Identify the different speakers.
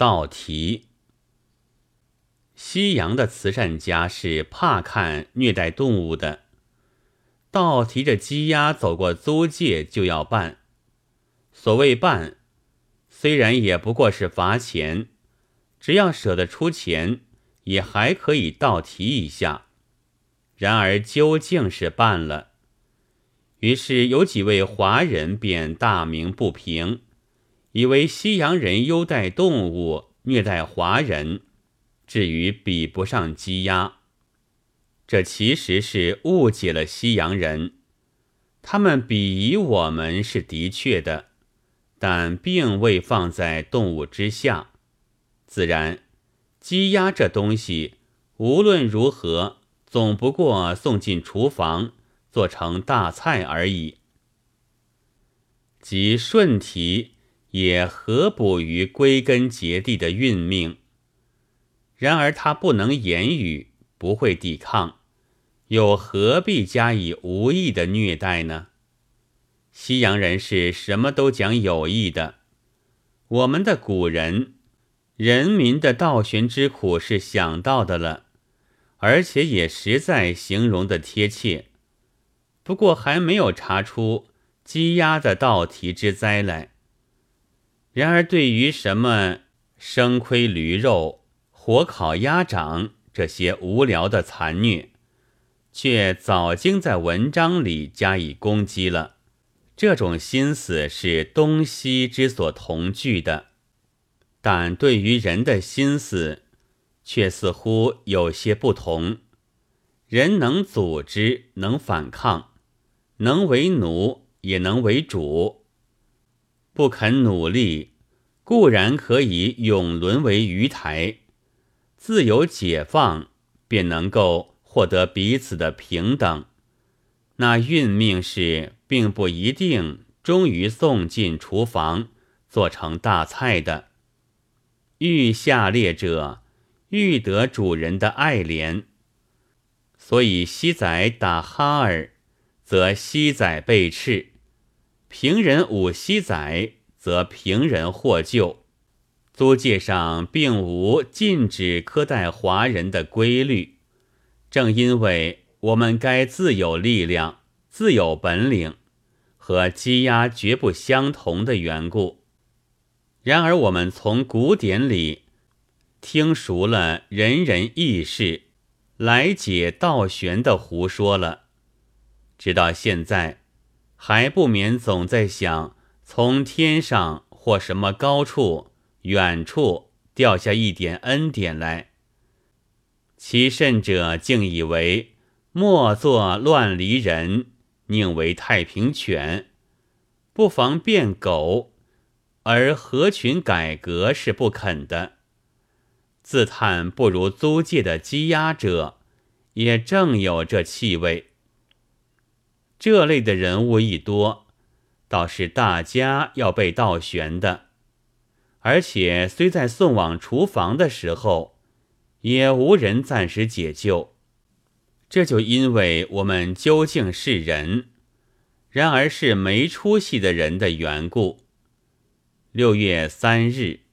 Speaker 1: 道题。西洋的慈善家是怕看虐待动物的，倒提着鸡鸭走过租界就要办。所谓办，虽然也不过是罚钱，只要舍得出钱，也还可以倒提一下。然而究竟是办了，于是有几位华人便大鸣不平，以为西洋人优待动物，虐待华人。至于比不上鸡鸭，这其实是误解了西洋人。他们鄙夷我们是的确的，但并未放在动物之下。自然，鸡鸭这东西无论如何，总不过送进厨房做成大菜而已。即顺提也合补于归根结底的运命？然而他不能言语，不会抵抗，又何必加以无意的虐待呢？西洋人是什么都讲有意的，我们的古人，人民的倒悬之苦是想到的了，而且也实在形容的贴切。不过还没有查出鸡鸭的倒提之灾来。然而对于什么生亏驴肉，火烤鸭掌这些无聊的残虐，却早经在文章里加以攻击了。这种心思是东西之所同具的，但对于人的心思，却似乎有些不同。人能组织，能反抗，能为奴，也能为主。不肯努力，固然可以永沦为鱼台。自由解放，便能够获得彼此的平等。那运命是并不一定终于送进厨房做成大菜的。欲下列者，欲得主人的爱怜。所以西仔打哈儿，则西仔被斥；平人舞西仔，则平人获救。租界上并无禁止苛待华人的规律，正因为我们该自有力量、自有本领，和鸡鸭绝不相同的缘故。然而，我们从古典里听熟了人人异事，来解道玄的胡说了，直到现在，还不免总在想从天上或什么高处。远处掉下一点恩典来，其甚者竟以为莫作乱离人，宁为太平犬，不妨变狗，而合群改革是不肯的。自叹不如租界的鸡鸭者，也正有这气味。这类的人物一多，倒是大家要被倒悬的。而且虽在送往厨房的时候，也无人暂时解救。这就因为我们究竟是人，然而是没出息的人的缘故。六月三日。